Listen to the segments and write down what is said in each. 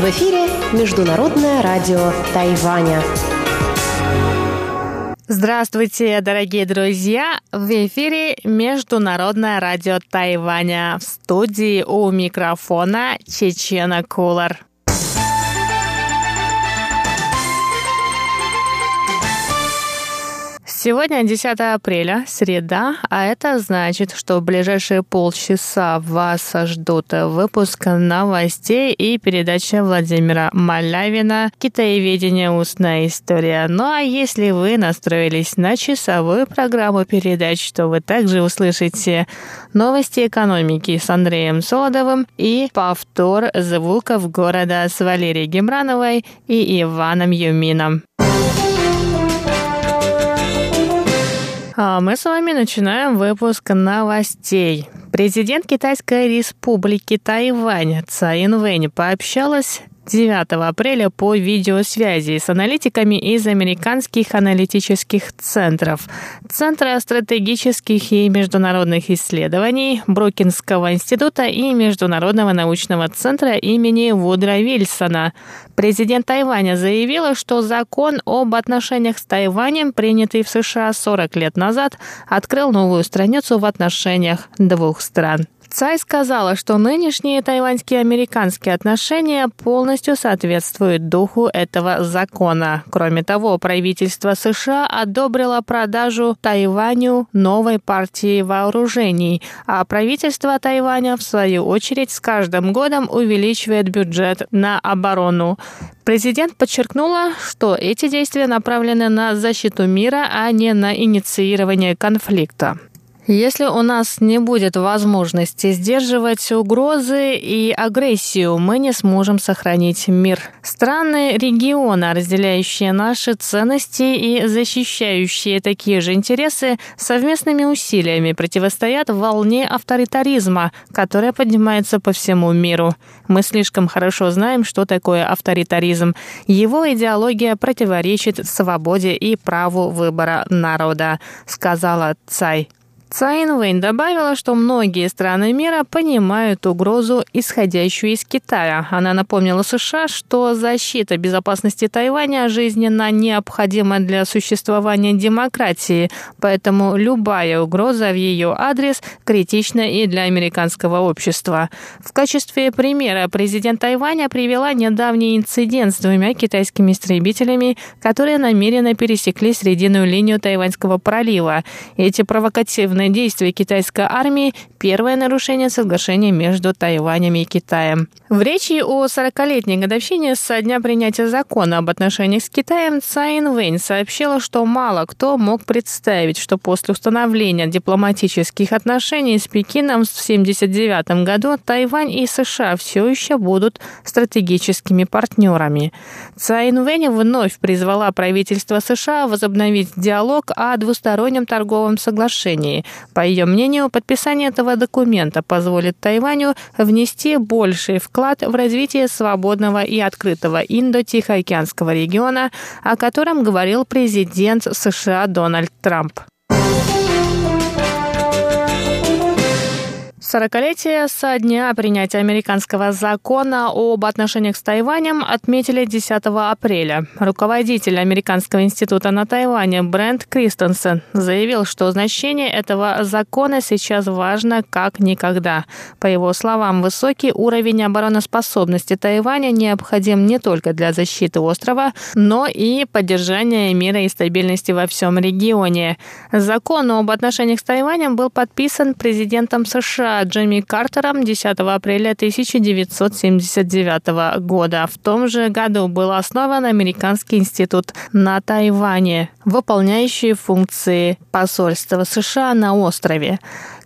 В эфире Международное радио Тайваня. Здравствуйте, дорогие друзья! В эфире Международное радио Тайваня. В студии у микрофона Чечена Кулар. Сегодня 10 апреля, среда, а это значит, что в ближайшие полчаса вас ждут выпуск новостей и передача Владимира Малявина «Китаеведение. Устная история». Ну а если вы настроились на часовую программу передач, то вы также услышите новости экономики с Андреем Солодовым и повтор звуков города с Валерией Гемрановой и Иваном Юмином. А мы с вами начинаем выпуск новостей. Президент Китайской республики Тайвань Цай Инвэнь пообщалась 9 апреля по видеосвязи с аналитиками из американских аналитических центров, Центра стратегических и международных исследований, Брукинского института и Международного научного центра имени Вудра Вильсона. Президент Тайваня заявила, что закон об отношениях с Тайванем, принятый в США 40 лет назад, открыл новую страницу в отношениях двух стран. Цай сказала, что нынешние тайваньские американские отношения полностью соответствуют духу этого закона. Кроме того, правительство США одобрило продажу Тайваню новой партии вооружений, а правительство Тайваня, в свою очередь, с каждым годом увеличивает бюджет на оборону. Президент подчеркнула, что эти действия направлены на защиту мира, а не на инициирование конфликта. Если у нас не будет возможности сдерживать угрозы и агрессию, мы не сможем сохранить мир. Страны региона, разделяющие наши ценности и защищающие такие же интересы, совместными усилиями противостоят волне авторитаризма, которая поднимается по всему миру. Мы слишком хорошо знаем, что такое авторитаризм. Его идеология противоречит свободе и праву выбора народа, сказала Цай. Цайн Вэнь добавила, что многие страны мира понимают угрозу, исходящую из Китая. Она напомнила США, что защита безопасности Тайваня жизненно необходима для существования демократии, поэтому любая угроза в ее адрес критична и для американского общества. В качестве примера президент Тайваня привела недавний инцидент с двумя китайскими истребителями, которые намеренно пересекли срединную линию Тайваньского пролива. Эти провокативные активное действие китайской армии – первое нарушение соглашения между Тайванем и Китаем. В речи о 40-летней годовщине со дня принятия закона об отношениях с Китаем Цайн Вэнь сообщила, что мало кто мог представить, что после установления дипломатических отношений с Пекином в 1979 году Тайвань и США все еще будут стратегическими партнерами. Цайн Вэнь вновь призвала правительство США возобновить диалог о двустороннем торговом соглашении. По ее мнению, подписание этого документа позволит Тайваню внести больший вклад в развитие свободного и открытого Индо-Тихоокеанского региона, о котором говорил президент США Дональд Трамп. Сорокалетие со дня принятия американского закона об отношениях с Тайванем отметили 10 апреля. Руководитель Американского института на Тайване Брент Кристенсен заявил, что значение этого закона сейчас важно как никогда. По его словам, высокий уровень обороноспособности Тайваня необходим не только для защиты острова, но и поддержания мира и стабильности во всем регионе. Закон об отношениях с Тайванем был подписан президентом США Джимми Картером 10 апреля 1979 года. В том же году был основан Американский институт на Тайване, выполняющий функции посольства США на острове.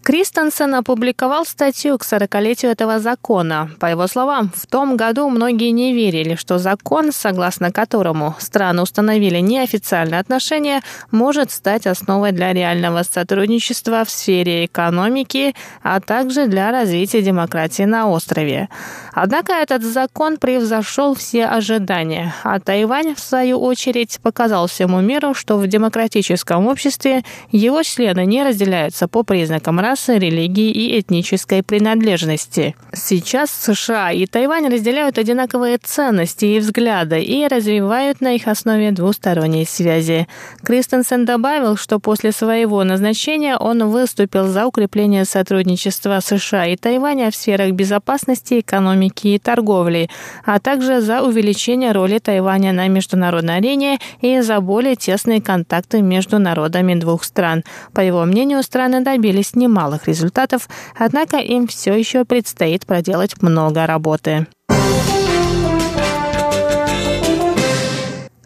Кристенсен опубликовал статью к 40-летию этого закона. По его словам, в том году многие не верили, что закон, согласно которому страны установили неофициальные отношения, может стать основой для реального сотрудничества в сфере экономики, а также для развития демократии на острове. Однако этот закон превзошел все ожидания, а Тайвань, в свою очередь, показал всему миру, что в демократическом обществе его члены не разделяются по признакам расы, религии и этнической принадлежности. Сейчас США и Тайвань разделяют одинаковые ценности и взгляды и развивают на их основе двусторонние связи. Кристенсен добавил, что после своего назначения он выступил за укрепление сотрудничества США и Тайваня в сферах безопасности, экономики и торговли, а также за увеличение роли Тайваня на международной арене и за более тесные контакты между народами двух стран. По его мнению, страны добились немало немалых результатов, однако им все еще предстоит проделать много работы.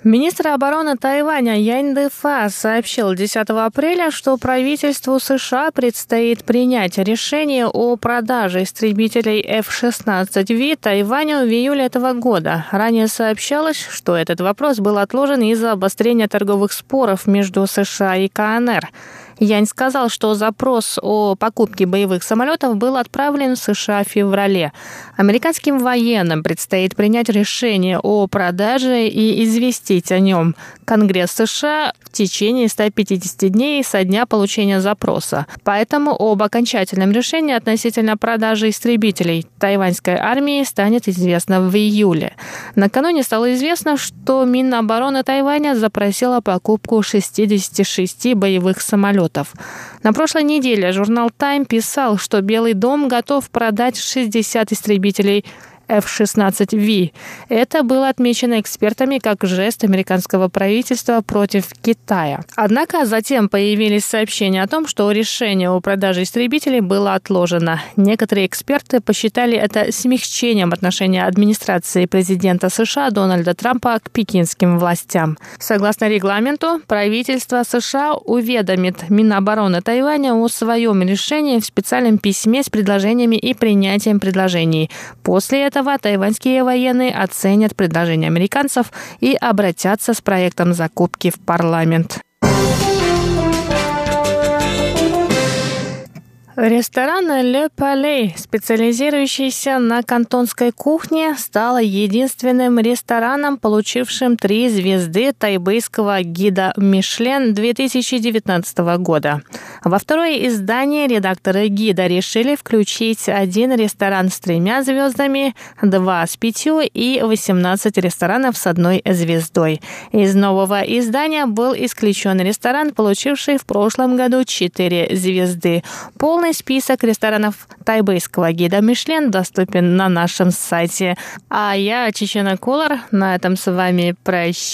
Министр обороны Тайваня Янь Дэфа сообщил 10 апреля, что правительству США предстоит принять решение о продаже истребителей F-16V Тайваню в июле этого года. Ранее сообщалось, что этот вопрос был отложен из-за обострения торговых споров между США и КНР. Янь сказал, что запрос о покупке боевых самолетов был отправлен в США в феврале. Американским военным предстоит принять решение о продаже и известить о нем Конгресс США в течение 150 дней со дня получения запроса. Поэтому об окончательном решении относительно продажи истребителей тайваньской армии станет известно в июле. Накануне стало известно, что Минобороны Тайваня запросила покупку 66 боевых самолетов самолетов. На прошлой неделе журнал Time писал, что Белый дом готов продать 60 истребителей F-16V. Это было отмечено экспертами как жест американского правительства против Китая. Однако затем появились сообщения о том, что решение о продаже истребителей было отложено. Некоторые эксперты посчитали это смягчением отношения администрации президента США Дональда Трампа к пекинским властям. Согласно регламенту, правительство США уведомит Минобороны Тайваня о своем решении в специальном письме с предложениями и принятием предложений. После этого этого тайваньские военные оценят предложение американцев и обратятся с проектом закупки в парламент. Ресторан «Le Palais», специализирующийся на кантонской кухне, стал единственным рестораном, получившим три звезды тайбэйского гида «Мишлен» 2019 года. Во второе издание редакторы гида решили включить один ресторан с тремя звездами, два с пятью и 18 ресторанов с одной звездой. Из нового издания был исключен ресторан, получивший в прошлом году четыре звезды. Полный список ресторанов тайбэйского гида Мишлен доступен на нашем сайте. А я, Чечена Кулар, на этом с вами прощаюсь.